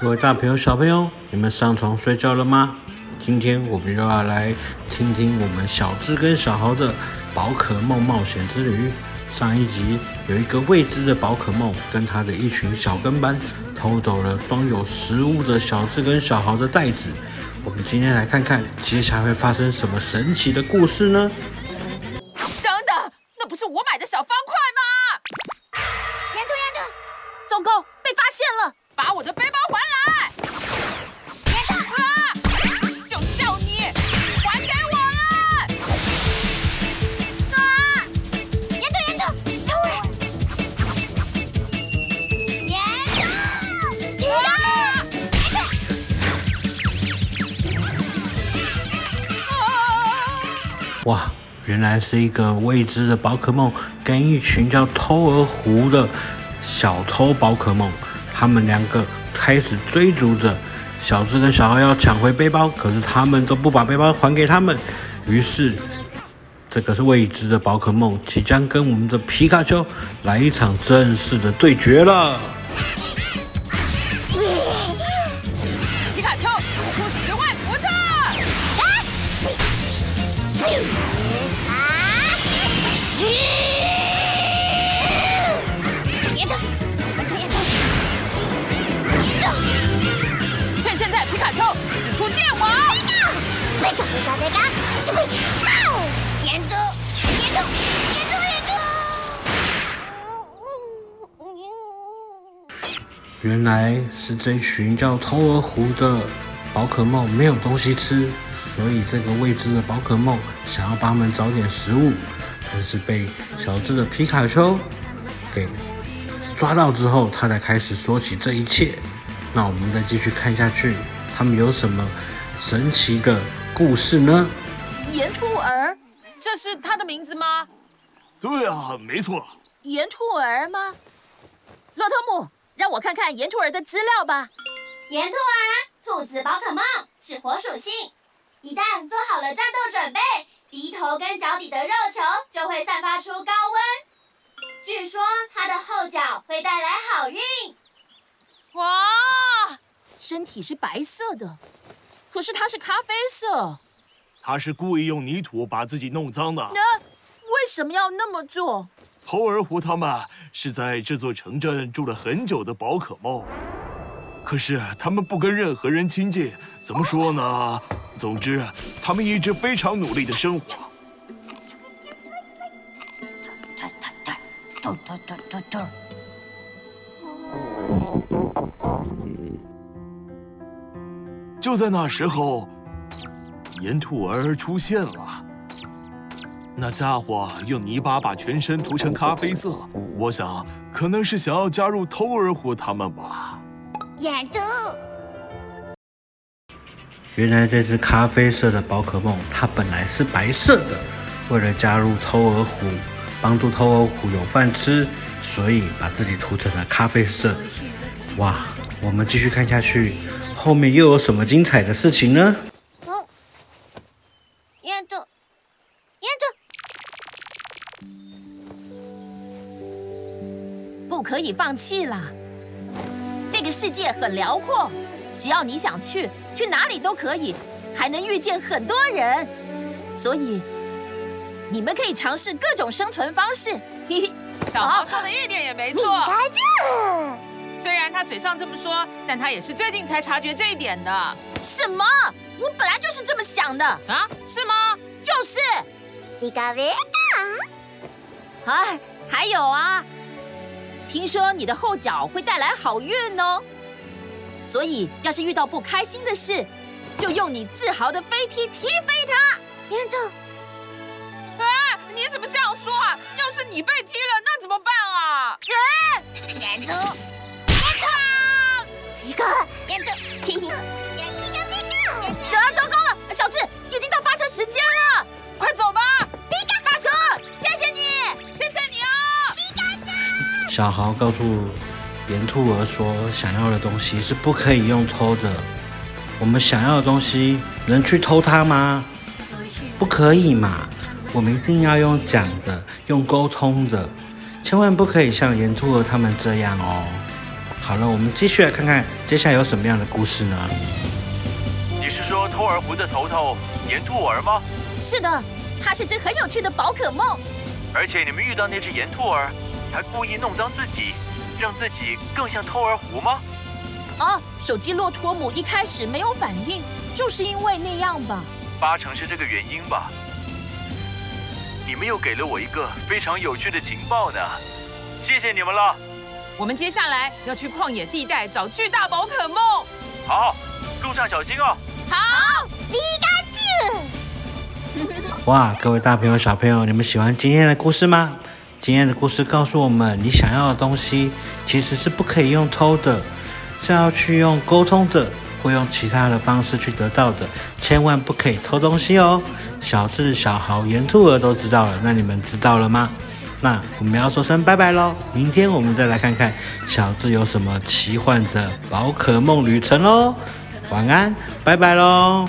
各位大朋友、小朋友，你们上床睡觉了吗？今天我们又要来听听我们小智跟小豪的宝可梦冒险之旅。上一集有一个未知的宝可梦跟他的一群小跟班偷走了装有食物的小智跟小豪的袋子。我们今天来看看接下来会发生什么神奇的故事呢？等等，那不是我买的小方块吗？岩兔，岩兔，糟糕，被发现了！把我的背包还来！别动啊！就叫你还给我了！啊！岩兔，岩兔，岩兔！岩兔！哇，原来是一个未知的宝可梦跟一群叫偷儿狐的小偷宝可梦。他们两个开始追逐着小智跟小豪，要抢回背包，可是他们都不把背包还给他们。于是，这个是未知的宝可梦即将跟我们的皮卡丘来一场正式的对决了。贝卡贝卡贝卡，是贝卡！岩兔，岩兔，岩兔，岩兔！原来是这群叫偷儿狐的宝可梦没有东西吃，所以这个未知的宝可梦想要帮他们找点食物，但是被小智的皮卡丘给抓到之后，他才开始说起这一切。那我们再继续看下去，他们有什么神奇的故事呢？岩兔儿，这是他的名字吗？对啊，没错。岩兔儿吗？洛特姆，让我看看岩兔儿的资料吧。岩兔儿，兔子宝可梦，是火属性。一旦做好了战斗准备，鼻头跟脚底的肉球就会散发出高温。据说它的后脚会带来好运。哇，身体是白色的，可是它是咖啡色。他是故意用泥土把自己弄脏的。那为什么要那么做？猴儿狐他们是在这座城镇住了很久的宝可梦，可是他们不跟任何人亲近。怎么说呢？总之，他们一直非常努力的生活。就在那时候，岩兔儿出现了。那家伙用泥巴把全身涂成咖啡色，我想可能是想要加入偷儿虎他们吧。野兔，原来这只咖啡色的宝可梦，它本来是白色的。为了加入偷儿虎，帮助偷儿虎有饭吃，所以把自己涂成了咖啡色。哇，我们继续看下去。后面又有什么精彩的事情呢？哦，岩兔，岩兔，不可以放弃啦！这个世界很辽阔，只要你想去，去哪里都可以，还能遇见很多人。所以你们可以尝试各种生存方式。嘿嘿，小豪说的一点也没错。该这。他嘴上这么说，但他也是最近才察觉这一点的。什么？我本来就是这么想的啊？是吗？就是。皮卡皮卡。哎，还有啊，听说你的后脚会带来好运哦。所以要是遇到不开心的事，就用你自豪的飞踢踢飞它。严重。啊，你怎么这样说啊？要是你被踢了，那怎么办啊？嗯，岩兔。啊！糟糕了，小智，已经到发车时间了，快走吧！皮卡，大叔，谢谢你，谢谢你哦！皮卡丘。小豪告诉岩兔儿说：“想要的东西是不可以用偷的，我们想要的东西能去偷它吗？不可以嘛！我们一定要用讲的，用沟通的，千万不可以像岩兔儿他们这样哦。”好了，我们继续来看看接下来有什么样的故事呢？你是说偷儿湖的头头岩兔儿吗？是的，它是只很有趣的宝可梦。而且你们遇到那只岩兔儿，还故意弄脏自己，让自己更像偷儿湖吗？啊，手机洛托姆一开始没有反应，就是因为那样吧？八成是这个原因吧。你们又给了我一个非常有趣的情报呢，谢谢你们了。我们接下来要去旷野地带找巨大宝可梦。好，路上小心哦。好，皮卡丘。哇，各位大朋友小朋友，你们喜欢今天的故事吗？今天的故事告诉我们，你想要的东西其实是不可以用偷的，是要去用沟通的。或用其他的方式去得到的，千万不可以偷东西哦。小智、小豪、盐兔儿都知道了，那你们知道了吗？那我们要说声拜拜喽，明天我们再来看看小智有什么奇幻的宝可梦旅程喽。晚安，拜拜喽。